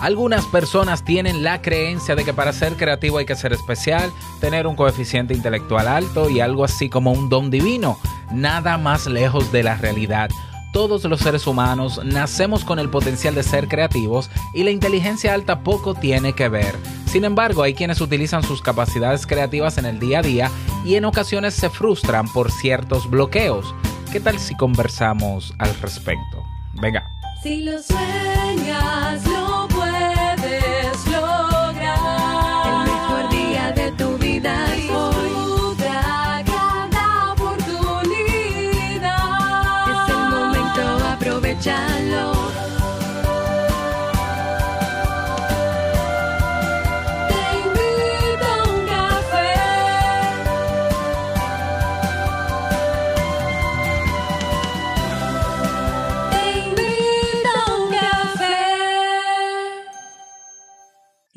Algunas personas tienen la creencia de que para ser creativo hay que ser especial, tener un coeficiente intelectual alto y algo así como un don divino. Nada más lejos de la realidad. Todos los seres humanos nacemos con el potencial de ser creativos y la inteligencia alta poco tiene que ver. Sin embargo, hay quienes utilizan sus capacidades creativas en el día a día y en ocasiones se frustran por ciertos bloqueos. ¿Qué tal si conversamos al respecto? Venga. Si lo sueñas,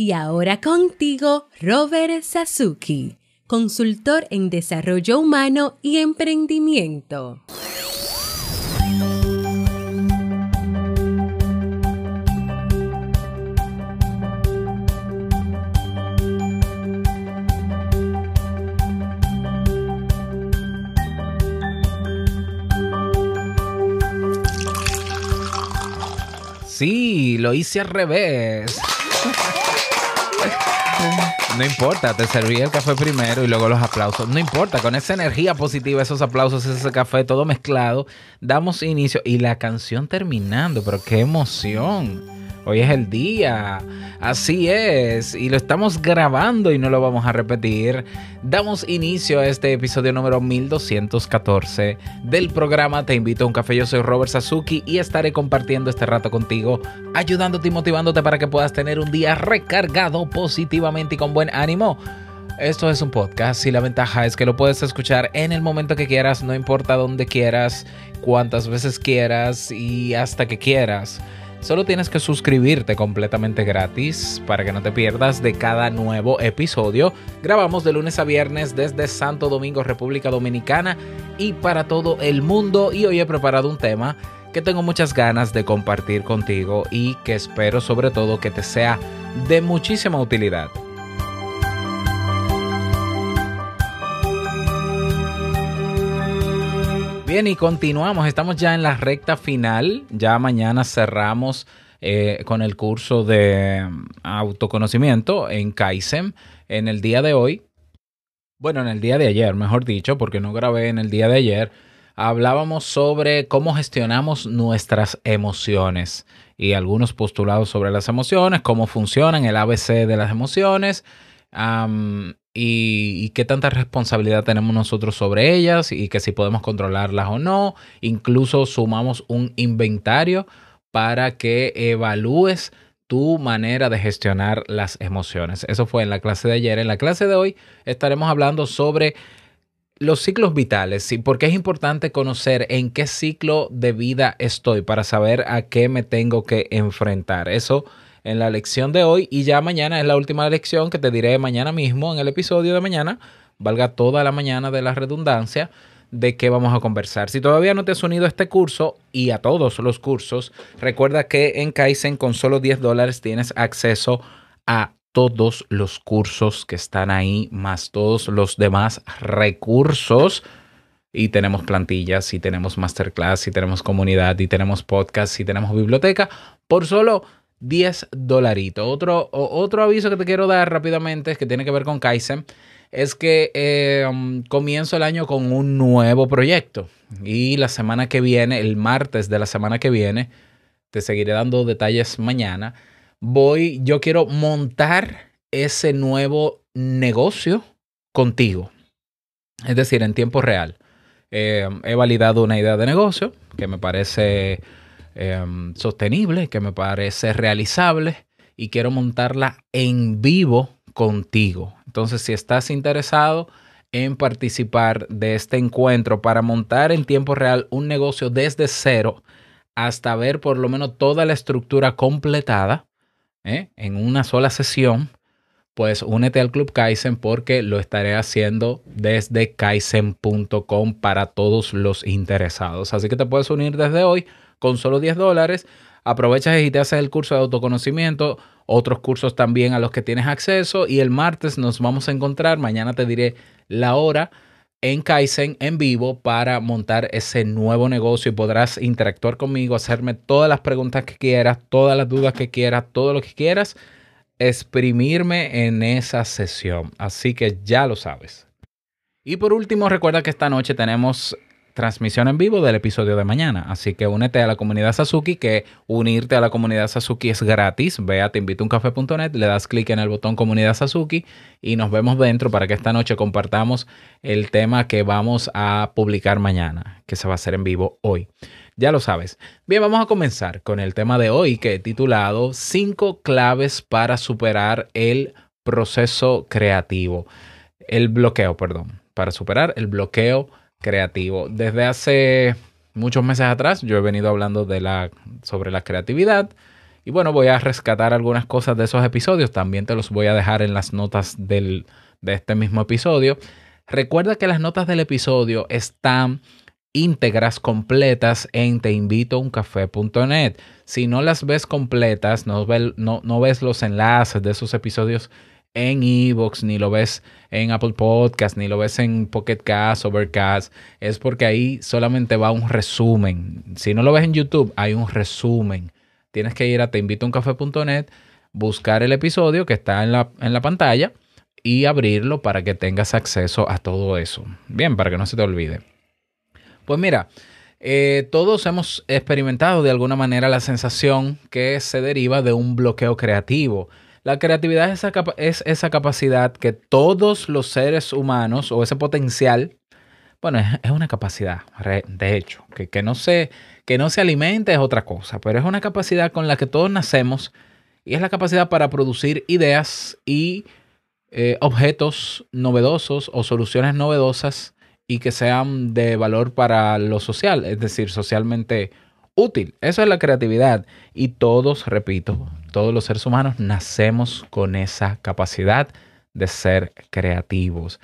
Y ahora contigo, Robert Sasuki, consultor en desarrollo humano y emprendimiento. Sí, lo hice al revés. No importa, te serví el café primero y luego los aplausos. No importa, con esa energía positiva, esos aplausos, ese café, todo mezclado, damos inicio y la canción terminando, pero qué emoción. Hoy es el día, así es, y lo estamos grabando y no lo vamos a repetir. Damos inicio a este episodio número 1214 del programa Te invito a un café. Yo soy Robert Sasuki y estaré compartiendo este rato contigo, ayudándote y motivándote para que puedas tener un día recargado positivamente y con buen ánimo. Esto es un podcast y la ventaja es que lo puedes escuchar en el momento que quieras, no importa dónde quieras, cuántas veces quieras y hasta que quieras. Solo tienes que suscribirte completamente gratis para que no te pierdas de cada nuevo episodio. Grabamos de lunes a viernes desde Santo Domingo, República Dominicana y para todo el mundo. Y hoy he preparado un tema que tengo muchas ganas de compartir contigo y que espero sobre todo que te sea de muchísima utilidad. Bien, y continuamos. Estamos ya en la recta final. Ya mañana cerramos eh, con el curso de mm, autoconocimiento en Kaizen. En el día de hoy, bueno, en el día de ayer, mejor dicho, porque no grabé en el día de ayer, hablábamos sobre cómo gestionamos nuestras emociones y algunos postulados sobre las emociones, cómo funcionan el ABC de las emociones. Y, qué tanta responsabilidad tenemos nosotros sobre ellas y que si podemos controlarlas o no. Incluso sumamos un inventario para que evalúes tu manera de gestionar las emociones. Eso fue en la clase de ayer. En la clase de hoy estaremos hablando sobre los ciclos vitales y por qué es importante conocer en qué ciclo de vida estoy para saber a qué me tengo que enfrentar. Eso en la lección de hoy y ya mañana es la última lección que te diré mañana mismo en el episodio de mañana, valga toda la mañana de la redundancia, de qué vamos a conversar. Si todavía no te has unido a este curso y a todos los cursos, recuerda que en Kaizen con solo 10 dólares tienes acceso a todos los cursos que están ahí, más todos los demás recursos. Y tenemos plantillas, y tenemos masterclass, y tenemos comunidad, y tenemos podcast, y tenemos biblioteca, por solo 10 dolaritos. Otro, otro aviso que te quiero dar rápidamente, es que tiene que ver con Kaizen, es que eh, um, comienzo el año con un nuevo proyecto. Y la semana que viene, el martes de la semana que viene, te seguiré dando detalles mañana. Voy, yo quiero montar ese nuevo negocio contigo. Es decir, en tiempo real. Eh, he validado una idea de negocio que me parece eh, sostenible, que me parece realizable y quiero montarla en vivo contigo. Entonces, si estás interesado en participar de este encuentro para montar en tiempo real un negocio desde cero hasta ver por lo menos toda la estructura completada ¿eh? en una sola sesión, pues únete al Club Kaizen porque lo estaré haciendo desde kaizen.com para todos los interesados. Así que te puedes unir desde hoy con solo 10 dólares. Aprovechas y te haces el curso de autoconocimiento otros cursos también a los que tienes acceso y el martes nos vamos a encontrar, mañana te diré la hora en Kaizen en vivo para montar ese nuevo negocio y podrás interactuar conmigo, hacerme todas las preguntas que quieras, todas las dudas que quieras, todo lo que quieras, exprimirme en esa sesión. Así que ya lo sabes. Y por último, recuerda que esta noche tenemos transmisión en vivo del episodio de mañana. Así que únete a la comunidad Sasuki, que unirte a la comunidad Sasuki es gratis. Ve a teinvitouncafé.net, le das clic en el botón comunidad Sasuki y nos vemos dentro para que esta noche compartamos el tema que vamos a publicar mañana, que se va a hacer en vivo hoy. Ya lo sabes. Bien, vamos a comenzar con el tema de hoy que he titulado 5 claves para superar el proceso creativo. El bloqueo, perdón. Para superar el bloqueo creativo. Desde hace muchos meses atrás yo he venido hablando de la, sobre la creatividad. Y bueno, voy a rescatar algunas cosas de esos episodios. También te los voy a dejar en las notas del, de este mismo episodio. Recuerda que las notas del episodio están íntegras, completas en teinvitouncafé.net. Si no las ves completas, no, no ves los enlaces de esos episodios en Evox, ni lo ves en Apple Podcast, ni lo ves en Pocket Cast, Overcast, es porque ahí solamente va un resumen. Si no lo ves en YouTube, hay un resumen. Tienes que ir a teinvitouncafé.net, buscar el episodio que está en la, en la pantalla y abrirlo para que tengas acceso a todo eso. Bien, para que no se te olvide. Pues mira, eh, todos hemos experimentado de alguna manera la sensación que se deriva de un bloqueo creativo. La creatividad es esa, es esa capacidad que todos los seres humanos o ese potencial, bueno, es, es una capacidad, de hecho, que, que, no se, que no se alimente es otra cosa, pero es una capacidad con la que todos nacemos y es la capacidad para producir ideas y eh, objetos novedosos o soluciones novedosas y que sean de valor para lo social, es decir, socialmente útil. Eso es la creatividad. Y todos, repito, todos los seres humanos nacemos con esa capacidad de ser creativos.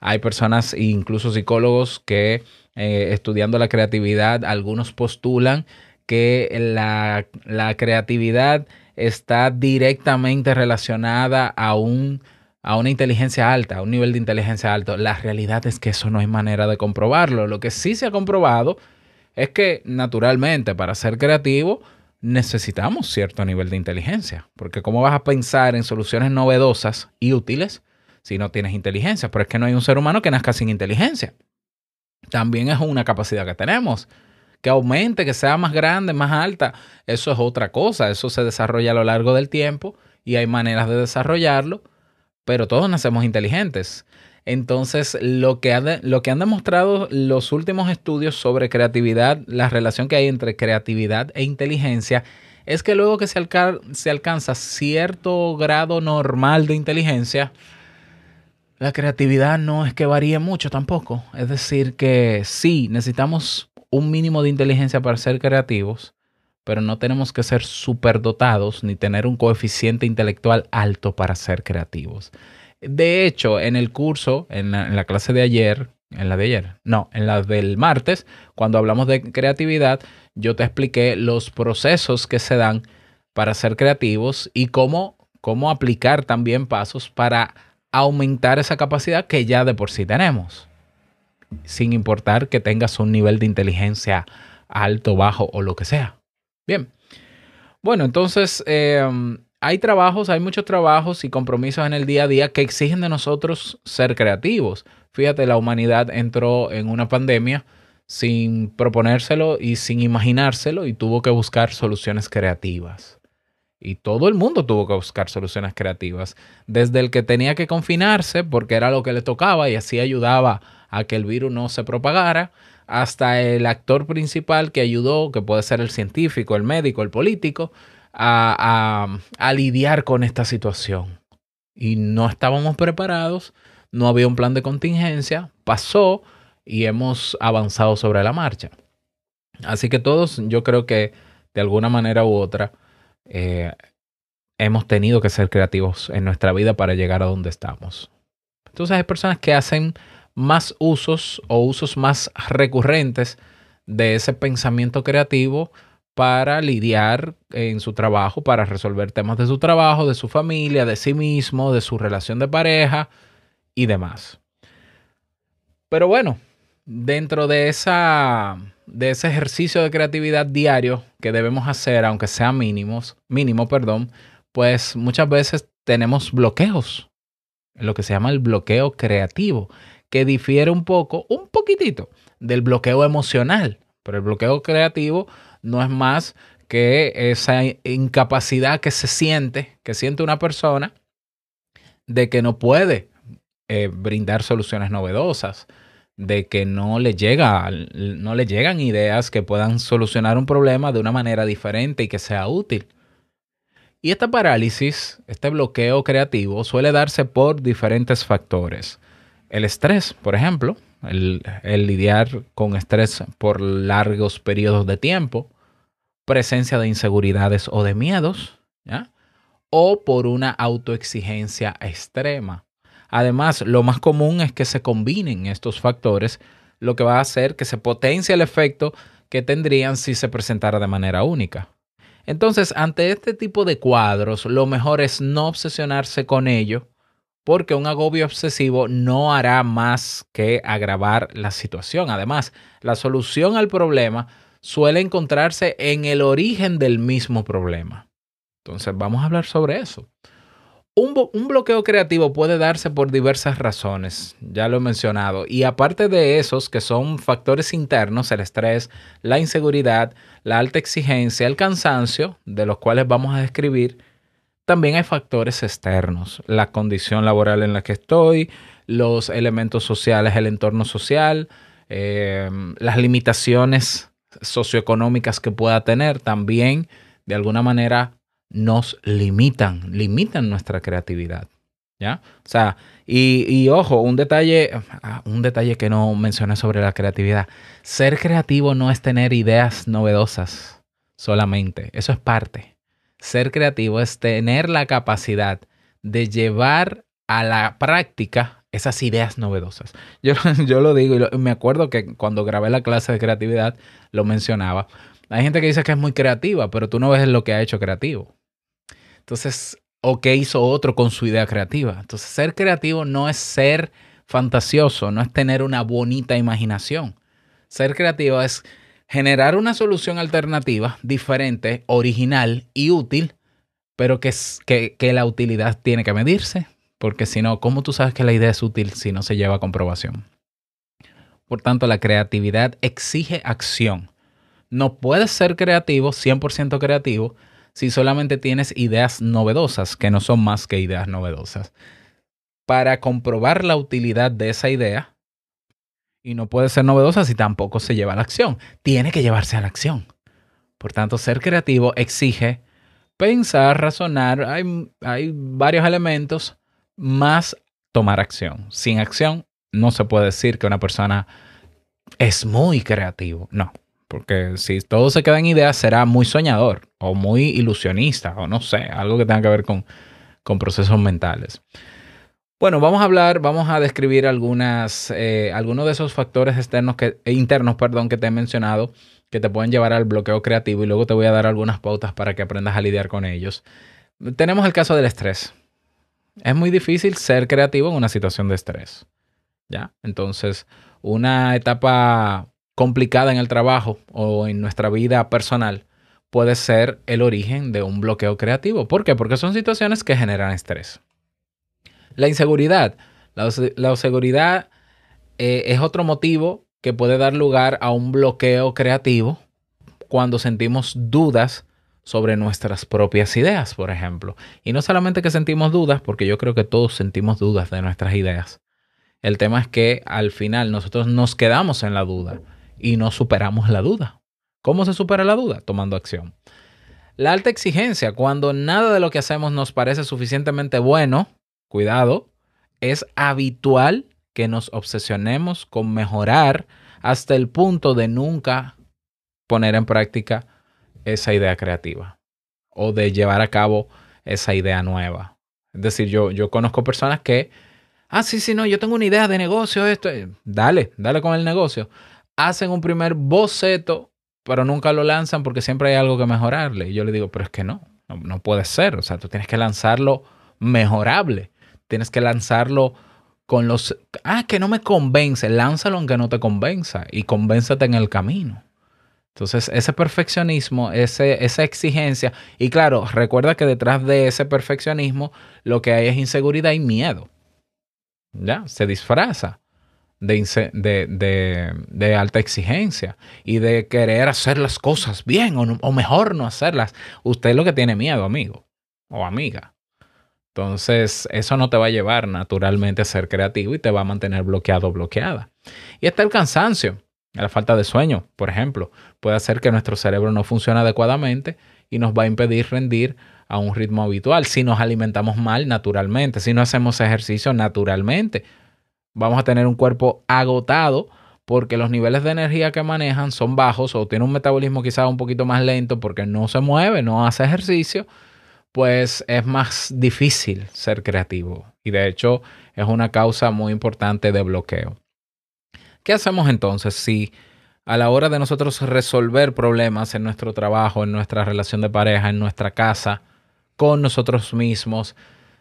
Hay personas, incluso psicólogos, que eh, estudiando la creatividad, algunos postulan que la, creatividad está directamente relacionada a un a una inteligencia alta, a un nivel de inteligencia alto. La realidad es que eso no hay manera de comprobarlo. Lo que sí se ha comprobado es que naturalmente para ser creativo necesitamos cierto nivel de inteligencia, porque ¿cómo vas a pensar en soluciones novedosas y útiles si no tienes inteligencia? Pero es que no hay un ser humano que nazca sin inteligencia. También es una capacidad que tenemos. Que aumente, que sea más grande, más alta, eso es otra cosa. Eso se desarrolla a lo largo del tiempo y hay maneras de desarrollarlo pero todos nacemos inteligentes. Entonces, lo que, lo que han demostrado los últimos estudios sobre creatividad, la relación que hay entre creatividad e inteligencia, es que luego que se, se alcanza cierto grado normal de inteligencia, la creatividad no es que varíe mucho tampoco. Es decir, que sí, necesitamos un mínimo de inteligencia para ser creativos, pero no tenemos que ser superdotados ni tener un coeficiente intelectual alto para ser creativos. De hecho, en el curso, en la, clase de ayer, en la de ayer, no, en la del martes, cuando hablamos de creatividad, yo te expliqué los procesos que se dan para ser creativos y cómo, cómo aplicar también pasos para aumentar esa capacidad que ya de por sí tenemos, sin importar que tengas un nivel de inteligencia alto, bajo o lo que sea. Bien. Bueno, entonces eh, hay trabajos, hay muchos trabajos y compromisos en el día a día que exigen de nosotros ser creativos. Fíjate, la humanidad entró en una pandemia sin proponérselo y sin imaginárselo y tuvo que buscar soluciones creativas. Y todo el mundo tuvo que buscar soluciones creativas. Desde el que tenía que confinarse porque era lo que le tocaba y así ayudaba a que el virus no se propagara, hasta el actor principal que ayudó, que puede ser el científico, el médico, el político, a, lidiar con esta situación. Y no estábamos preparados, no había un plan de contingencia, pasó y hemos avanzado sobre la marcha. Así que todos, yo creo que de alguna manera u otra, eh, hemos tenido que ser creativos en nuestra vida para llegar a donde estamos. Entonces hay personas que hacen más usos o usos más recurrentes de ese pensamiento creativo para lidiar en su trabajo, para resolver temas de su trabajo, de su familia, de sí mismo, de su relación de pareja y demás. Pero bueno, dentro de, esa, de ese ejercicio de creatividad diario que debemos hacer, aunque sea mínimos, mínimo, perdón, pues muchas veces tenemos bloqueos, lo que se llama el bloqueo creativo, que difiere un poco, un poquitito, del bloqueo emocional. Pero el bloqueo creativo no es más que esa incapacidad que se siente, que siente una persona, de que no puede eh, brindar soluciones novedosas, de que no le, llega, no le llegan ideas que puedan solucionar un problema de una manera diferente y que sea útil. Y esta parálisis, este bloqueo creativo, suele darse por diferentes factores. El estrés, por ejemplo, el, lidiar con estrés por largos periodos de tiempo, presencia de inseguridades o de miedos, o por una autoexigencia extrema. Además, lo más común es que se combinen estos factores, lo que va a hacer que se potencie el efecto que tendrían si se presentara de manera única. Entonces, ante este tipo de cuadros, lo mejor es no obsesionarse con ello, porque un agobio obsesivo no hará más que agravar la situación. Además, la solución al problema suele encontrarse en el origen del mismo problema. Entonces, vamos a hablar sobre eso. Un, bloqueo creativo puede darse por diversas razones, ya lo he mencionado, y aparte de esos que son factores internos, el estrés, la inseguridad, la alta exigencia, el cansancio, de los cuales vamos a describir, también hay factores externos, la condición laboral en la que estoy, los elementos sociales, el entorno social, eh, las limitaciones socioeconómicas que pueda tener, también de alguna manera nos limitan, limitan nuestra creatividad. ¿Ya? O sea, y, y, ojo, un detalle, ah, un detalle que no mencioné sobre la creatividad. Ser creativo no es tener ideas novedosas solamente. Eso es parte. Ser creativo es tener la capacidad de llevar a la práctica esas ideas novedosas. Yo, yo lo digo y me acuerdo que cuando grabé la clase de creatividad lo mencionaba. Hay gente que dice que es muy creativa, pero tú no ves lo que ha hecho creativo. Entonces, o qué hizo otro con su idea creativa. Entonces, ser creativo no es ser fantasioso, no es tener una bonita imaginación. Ser creativo es generar una solución alternativa, diferente, original y útil, pero que, la utilidad tiene que medirse, porque si no, ¿cómo tú sabes que la idea es útil si no se lleva a comprobación? Por tanto, la creatividad exige acción. No puedes ser creativo, 100% creativo, si solamente tienes ideas novedosas, que no son más que ideas novedosas. Para comprobar la utilidad de esa idea, y no puede ser novedosa si tampoco se lleva a la acción, tiene que llevarse a la acción. Por tanto, ser creativo exige pensar, razonar, hay, hay varios elementos, más tomar acción. Sin acción no se puede decir que una persona es muy creativo, no. Porque si todo se queda en ideas, será muy soñador o muy ilusionista o no sé, algo que tenga que ver con, con procesos mentales. Bueno, vamos a hablar, vamos a describir algunas, eh, algunos de esos factores externos que, e internos perdón, que te he mencionado que te pueden llevar al bloqueo creativo y luego te voy a dar algunas pautas para que aprendas a lidiar con ellos. Tenemos el caso del estrés. Es muy difícil ser creativo en una situación de estrés. ¿Ya? Entonces, una etapa complicada en el trabajo o en nuestra vida personal puede ser el origen de un bloqueo creativo. ¿Por qué? Porque son situaciones que generan estrés. La inseguridad. La, inseguridad eh, es otro motivo que puede dar lugar a un bloqueo creativo cuando sentimos dudas sobre nuestras propias ideas, por ejemplo. Y no solamente que sentimos dudas, porque yo creo que todos sentimos dudas de nuestras ideas. El tema es que al final nosotros nos quedamos en la duda y no superamos la duda. ¿Cómo se supera la duda? Tomando acción. La alta exigencia, cuando nada de lo que hacemos nos parece suficientemente bueno, cuidado, es habitual que nos obsesionemos con mejorar hasta el punto de nunca poner en práctica esa idea creativa o de llevar a cabo esa idea nueva. Es decir, yo, yo conozco personas que, ah, sí, sí, no, yo tengo una idea de negocio, esto, dale, dale con el negocio hacen un primer boceto pero nunca lo lanzan porque siempre hay algo que mejorarle. Y yo le digo, pero es que no, no, no puede ser. O sea, tú tienes que lanzarlo mejorable. Tienes que lanzarlo con los... Ah, que no me convence. Lánzalo aunque no te convenza y convénzate en el camino. Entonces, ese perfeccionismo, ese, esa exigencia, y claro, recuerda que detrás de ese perfeccionismo lo que hay es inseguridad y miedo. ¿Ya? Se disfraza de, de, alta exigencia y de querer hacer las cosas bien o, o mejor no hacerlas. Usted es lo que tiene miedo, amigo o amiga. Entonces, eso no te va a llevar naturalmente a ser creativo y te va a mantener bloqueado o bloqueada. Y está el cansancio, la falta de sueño, por ejemplo, puede hacer que nuestro cerebro no funcione adecuadamente y nos va a impedir rendir a un ritmo habitual. Si nos alimentamos mal naturalmente, si no hacemos ejercicio naturalmente, vamos a tener un cuerpo agotado porque los niveles de energía que manejan son bajos o tiene un metabolismo quizás un poquito más lento porque no se mueve, no hace ejercicio, pues es más difícil ser creativo. Y de hecho es una causa muy importante de bloqueo. ¿Qué hacemos entonces si a la hora de nosotros resolver problemas en nuestro trabajo, en nuestra relación de pareja, en nuestra casa, con nosotros mismos,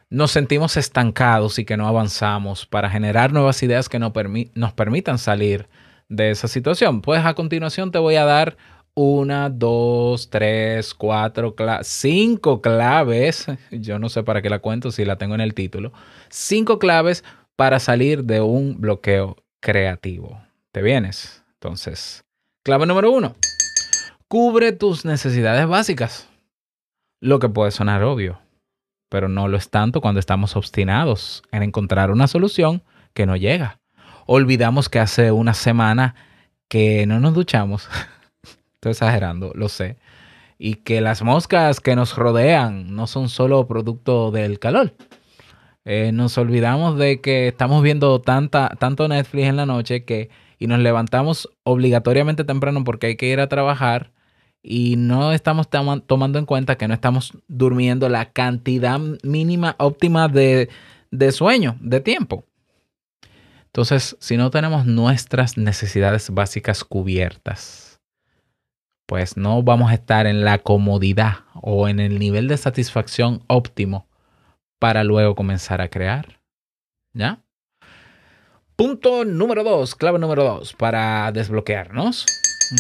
nos sentimos estancados y que no avanzamos para generar nuevas ideas que nos, permi- nos permitan salir de esa situación? Pues a continuación te voy a dar una, dos, tres, cuatro, cla- cinco claves. Yo no sé para qué la cuento si la tengo en el título. Cinco claves para salir de un bloqueo creativo. ¿Te vienes? Entonces, clave número uno. Cubre tus necesidades básicas. Lo que puede sonar obvio, pero no lo es tanto cuando estamos obstinados en encontrar una solución que no llega. Olvidamos que hace una semana que no nos duchamos. Estoy exagerando, lo sé. Y que las moscas que nos rodean no son solo producto del calor. Eh, nos olvidamos de que estamos viendo tanta, tanto Netflix en la noche que, y nos levantamos obligatoriamente temprano porque hay que ir a trabajar y no estamos toma- tomando en cuenta que no estamos durmiendo la cantidad mínima óptima de, de sueño, de tiempo. Entonces, si no tenemos nuestras necesidades básicas cubiertas, pues no vamos a estar en la comodidad o en el nivel de satisfacción óptimo para luego comenzar a crear. ¿Ya? Punto número dos, clave número dos, para desbloquearnos.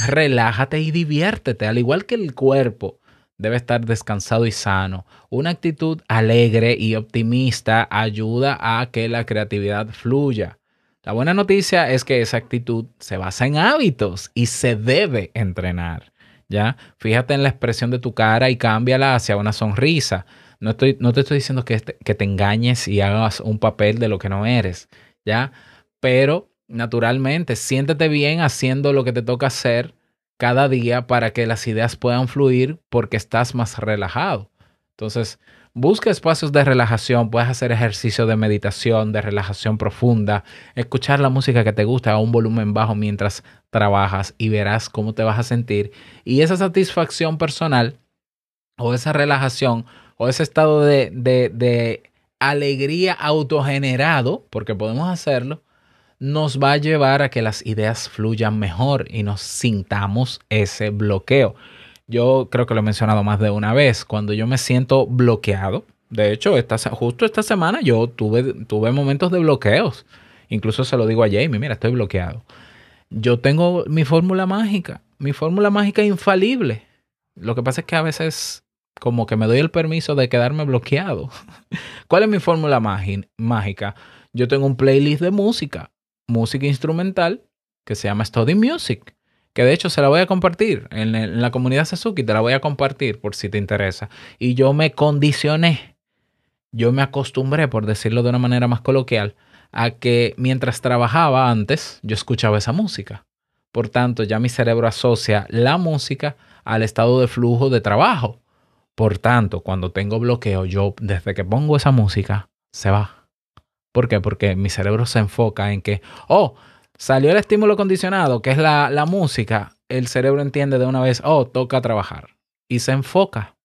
Relájate y diviértete, al igual que el cuerpo debe estar descansado y sano. Una actitud alegre y optimista ayuda a que la creatividad fluya. La buena noticia es que esa actitud se basa en hábitos y se debe entrenar. Fíjate en la expresión de tu cara y cámbiala hacia una sonrisa. No, estoy, no te estoy diciendo que te, que te engañes y hagas un papel de lo que no eres, ¿ya? Pero naturalmente, siéntete bien haciendo lo que te toca hacer cada día para que las ideas puedan fluir porque estás más relajado. Entonces, busca espacios de relajación, puedes hacer ejercicio de meditación, de relajación profunda, escuchar la música que te gusta a un volumen bajo mientras trabajas y verás cómo te vas a sentir. Y esa satisfacción personal o esa relajación o ese estado de, alegría autogenerado, porque podemos hacerlo, nos va a llevar a que las ideas fluyan mejor y nos sintamos ese bloqueo. Yo creo que lo he mencionado más de una vez, cuando yo me siento bloqueado, de hecho, esta, justo esta semana yo tuve, tuve momentos de bloqueos. Incluso se lo digo a Jamie, mira, estoy bloqueado. Yo tengo mi fórmula mágica, mi fórmula mágica infalible. Lo que pasa es que a veces como que me doy el permiso de quedarme bloqueado. ¿Cuál es mi fórmula mági- mágica? Yo tengo un playlist de música, música instrumental, que se llama Study Music, que de hecho se la voy a compartir en, la comunidad Sasuki, te la voy a compartir por si te interesa. Y yo me condicioné, yo me acostumbré, por decirlo de una manera más coloquial, a que mientras trabajaba antes, yo escuchaba esa música. Por tanto, ya mi cerebro asocia la música al estado de flujo de trabajo. Por tanto, cuando tengo bloqueo, yo desde que pongo esa música, se va. ¿Por qué? Porque mi cerebro se enfoca en que, oh, salió el estímulo condicionado, que es la, la música. El cerebro entiende de una vez, oh, toca trabajar. Y se enfoca.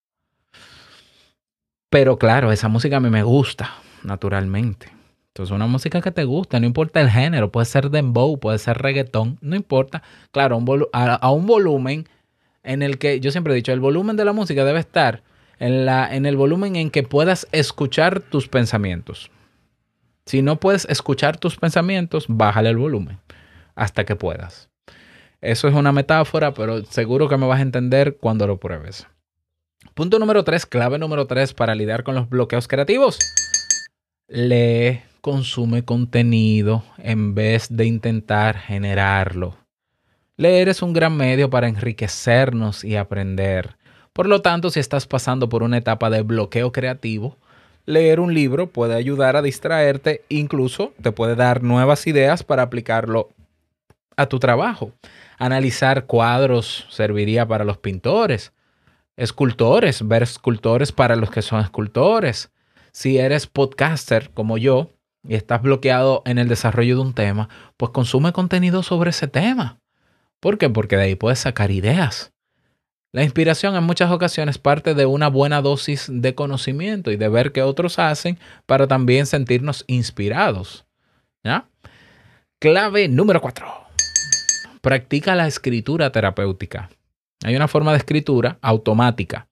Pero claro, esa música a mí me gusta, naturalmente. Entonces, una música que te gusta, no importa el género, puede ser dembow, puede ser reggaetón, no importa. Claro, a, a un volumen en el que, yo siempre he dicho, el volumen de la música debe estar en, la, en el volumen en que puedas escuchar tus pensamientos. Si no puedes escuchar tus pensamientos, bájale el volumen hasta que puedas. Eso es una metáfora, pero seguro que me vas a entender cuando lo pruebes. Punto número 3, clave número 3 para lidiar con los bloqueos creativos. Lee, consume contenido en vez de intentar generarlo. Leer es un gran medio para enriquecernos y aprender. Por lo tanto, si estás pasando por una etapa de bloqueo creativo, leer un libro puede ayudar a distraerte, incluso te puede dar nuevas ideas para aplicarlo a tu trabajo. Analizar cuadros serviría para los pintores, escultores, ver escultores para los que son escultores. Si eres podcaster como yo y estás bloqueado en el desarrollo de un tema, pues consume contenido sobre ese tema. ¿Por qué? Porque de ahí puedes sacar ideas. La inspiración en muchas ocasiones parte de una buena dosis de conocimiento y de ver qué otros hacen para también sentirnos inspirados. Clave número 4. Practica la escritura terapéutica. Hay una forma de escritura automática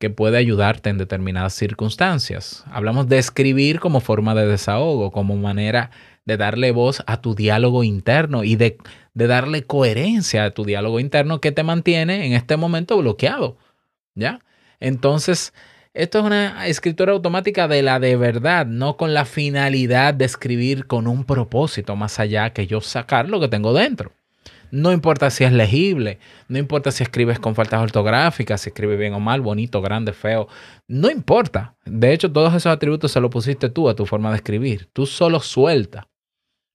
que puede ayudarte en determinadas circunstancias. Hablamos de escribir como forma de desahogo, como manera de darle voz a tu diálogo interno y de, de darle coherencia a tu diálogo interno que te mantiene en este momento bloqueado. ¿Ya? Entonces, esto es una escritura automática de la de verdad, no con la finalidad de escribir con un propósito más allá que yo sacar lo que tengo dentro. No importa si es legible, no importa si escribes con faltas ortográficas, si escribes bien o mal, bonito, grande, feo, no importa. De hecho, todos esos atributos se los pusiste tú a tu forma de escribir. Tú solo suelta.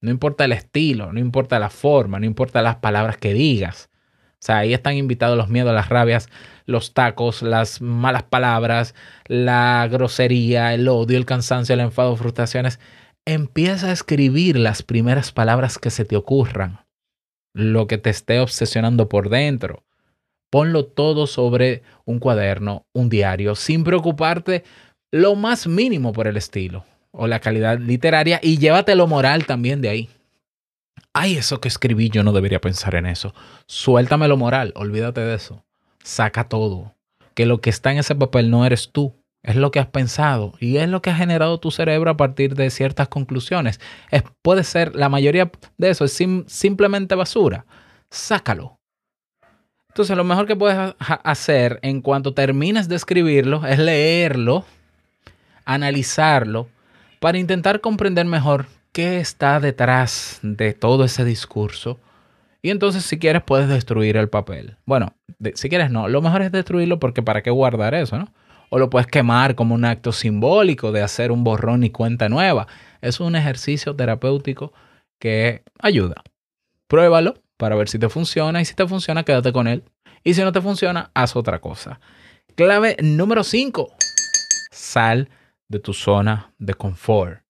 No importa el estilo, no importa la forma, no importa las palabras que digas. O sea, ahí están invitados los miedos, las rabias, los tacos, las malas palabras, la grosería, el odio, el cansancio, el enfado, frustraciones. Empieza a escribir las primeras palabras que se te ocurran lo que te esté obsesionando por dentro. Ponlo todo sobre un cuaderno, un diario, sin preocuparte lo más mínimo por el estilo o la calidad literaria y llévatelo moral también de ahí. Ay, eso que escribí, yo no debería pensar en eso. Suéltame lo moral, olvídate de eso. Saca todo. Que lo que está en ese papel no eres tú, es lo que has pensado y es lo que ha generado tu cerebro a partir de ciertas conclusiones. Es, puede ser, la mayoría de eso es simplemente basura. Sácalo. Entonces, lo mejor que puedes hacer en cuanto termines de escribirlo es leerlo, analizarlo, para intentar comprender mejor qué está detrás de todo ese discurso. Y entonces, si quieres, puedes destruir el papel. Bueno, si quieres, no. Lo mejor es destruirlo porque ¿para qué guardar eso, no? O lo puedes quemar como un acto simbólico de hacer un borrón y cuenta nueva. Es un ejercicio terapéutico que ayuda. Pruébalo para ver si te funciona y si te funciona, quédate con él. Y si no te funciona, haz otra cosa. Clave número 5. Sal de tu zona de confort.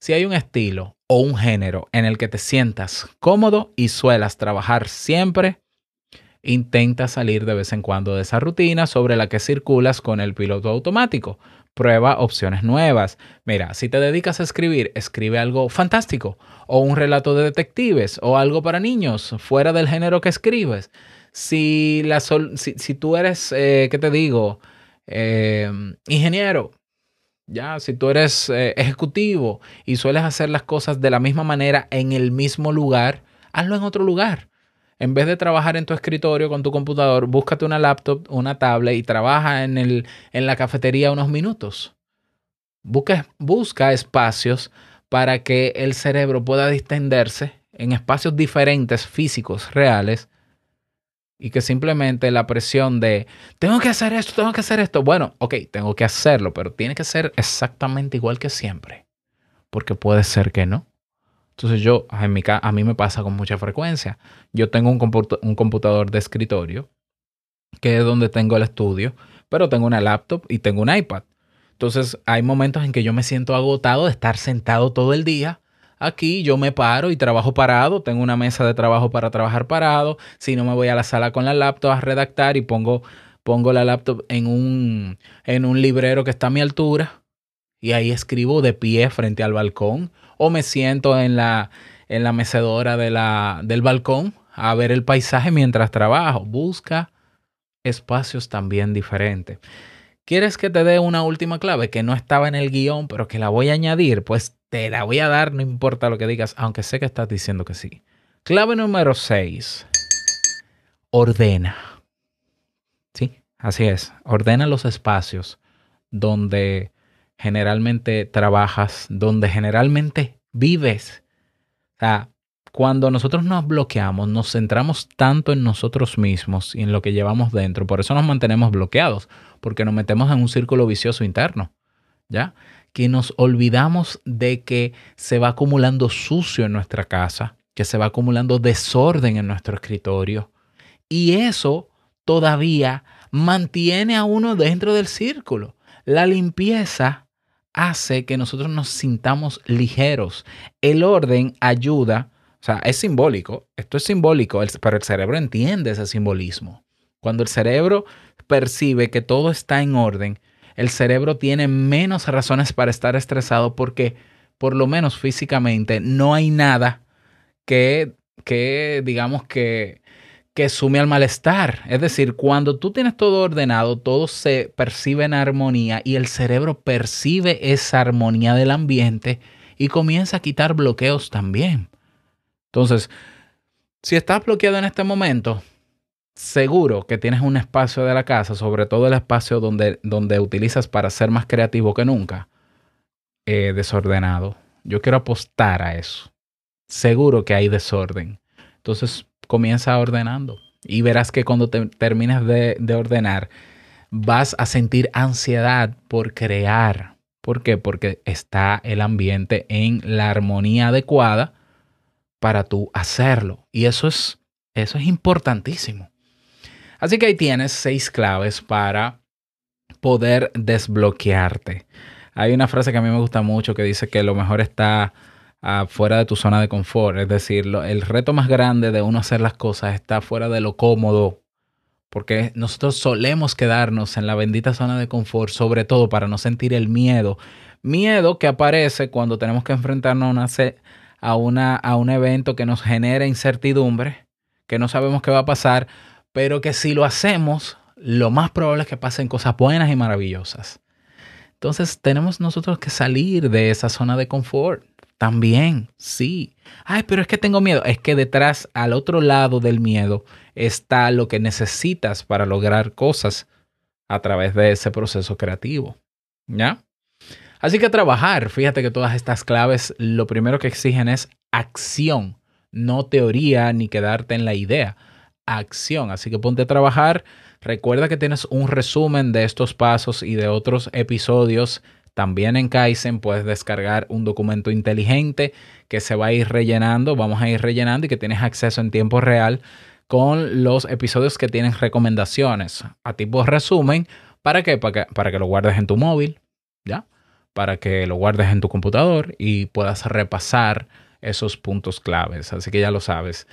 Si hay un estilo o un género en el que te sientas cómodo y suelas trabajar siempre, Intenta salir de vez en cuando de esa rutina sobre la que circulas con el piloto automático. Prueba opciones nuevas. Mira, si te dedicas a escribir, escribe algo fantástico, o un relato de detectives, o algo para niños, fuera del género que escribes. Si, la si, tú eres, eh, ¿qué te digo? Eh, ingeniero, ya, si tú eres eh, ejecutivo y sueles hacer las cosas de la misma manera en el mismo lugar, hazlo en otro lugar. En vez de trabajar en tu escritorio con tu computador, búscate una laptop, una tablet y trabaja en, el, en la cafetería unos minutos. Busca, busca espacios para que el cerebro pueda distenderse en espacios diferentes, físicos, reales, y que simplemente la presión de, tengo que hacer esto, tengo que hacer esto, bueno, ok, tengo que hacerlo, pero tiene que ser exactamente igual que siempre, porque puede ser que no. Entonces yo, en mi a mí me pasa con mucha frecuencia. Yo tengo un, un computador de escritorio, que es donde tengo el estudio, pero tengo una laptop y tengo un iPad. Entonces hay momentos en que yo me siento agotado de estar sentado todo el día. Aquí yo me paro y trabajo parado, tengo una mesa de trabajo para trabajar parado. Si no me voy a la sala con la laptop a redactar y pongo, pongo la laptop en un, en un librero que está a mi altura y ahí escribo de pie frente al balcón o me siento en la, en la mecedora de la, del balcón a ver el paisaje mientras trabajo. Busca espacios también diferentes. ¿Quieres que te dé una última clave que no estaba en el guion, pero que la voy a añadir? Pues te la voy a dar, no importa lo que digas, aunque sé que estás diciendo que sí. Clave número 6. Ordena. Sí, así es. Ordena los espacios donde generalmente trabajas, donde generalmente vives. O sea, cuando nosotros nos bloqueamos, nos centramos tanto en nosotros mismos y en lo que llevamos dentro. Por eso nos mantenemos bloqueados, porque nos metemos en un círculo vicioso interno. ¿Ya? Que nos olvidamos de que se va acumulando sucio en nuestra casa, que se va acumulando desorden en nuestro escritorio. Y eso todavía mantiene a uno dentro del círculo. La limpieza hace que nosotros nos sintamos ligeros. El orden ayuda o sea, es simbólico, esto es simbólico, pero el cerebro entiende ese simbolismo. Cuando el cerebro percibe que todo está en orden, el cerebro tiene menos razones para estar estresado porque, por lo menos físicamente, no hay nada que, que digamos, que, que sume al malestar. Es decir, cuando tú tienes todo ordenado, todo se percibe en armonía y el cerebro percibe esa armonía del ambiente y comienza a quitar bloqueos también. Entonces, si estás bloqueado en este momento, seguro que tienes un espacio de la casa, sobre todo el espacio donde, donde utilizas para ser más creativo que nunca, eh, desordenado. Yo quiero apostar a eso. Seguro que hay desorden. Entonces, comienza ordenando y verás que cuando te termines de, de ordenar, vas a sentir ansiedad por crear. ¿Por qué? Porque está el ambiente en la armonía adecuada para tú hacerlo. Y eso es, eso es importantísimo. Así que ahí tienes seis claves para poder desbloquearte. Hay una frase que a mí me gusta mucho que dice que lo mejor está fuera de tu zona de confort. Es decir, el reto más grande de uno hacer las cosas está fuera de lo cómodo. Porque nosotros solemos quedarnos en la bendita zona de confort, sobre todo para no sentir el miedo. Miedo que aparece cuando tenemos que enfrentarnos a una, a, una, a un evento que nos genera incertidumbre, que no sabemos qué va a pasar, pero que si lo hacemos, lo más probable es que pasen cosas buenas y maravillosas. Entonces tenemos nosotros que salir de esa zona de confort. También, sí. Ay, pero es que tengo miedo. Es que detrás, al otro lado del miedo, está lo que necesitas para lograr cosas a través de ese proceso creativo. ¿Ya? Así que trabajar, fíjate que todas estas claves lo primero que exigen es acción, no teoría ni quedarte en la idea, acción. Así que ponte a trabajar. Recuerda que tienes un resumen de estos pasos y de otros episodios. También en Kaizen puedes descargar un documento inteligente que se va a ir rellenando, vamos a ir rellenando y que tienes acceso en tiempo real con los episodios que tienen recomendaciones a tipo resumen. ¿Para qué? Para que, para que lo guardes en tu móvil, ¿ya? para que lo guardes en tu computador y puedas repasar esos puntos claves. Así que ya lo sabes.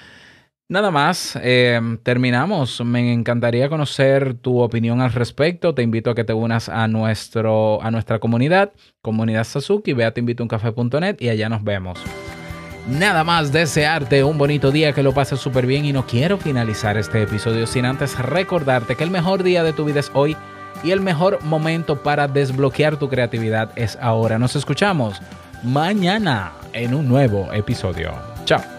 Nada más, eh, terminamos. Me encantaría conocer tu opinión al respecto. Te invito a que te unas a, nuestro, a nuestra comunidad, comunidad Sasuki. Ve a teinvitouncafé.net y allá nos vemos. Nada más desearte un bonito día, que lo pases súper bien y no quiero finalizar este episodio sin antes recordarte que el mejor día de tu vida es hoy y el mejor momento para desbloquear tu creatividad es ahora. Nos escuchamos mañana en un nuevo episodio. Chao.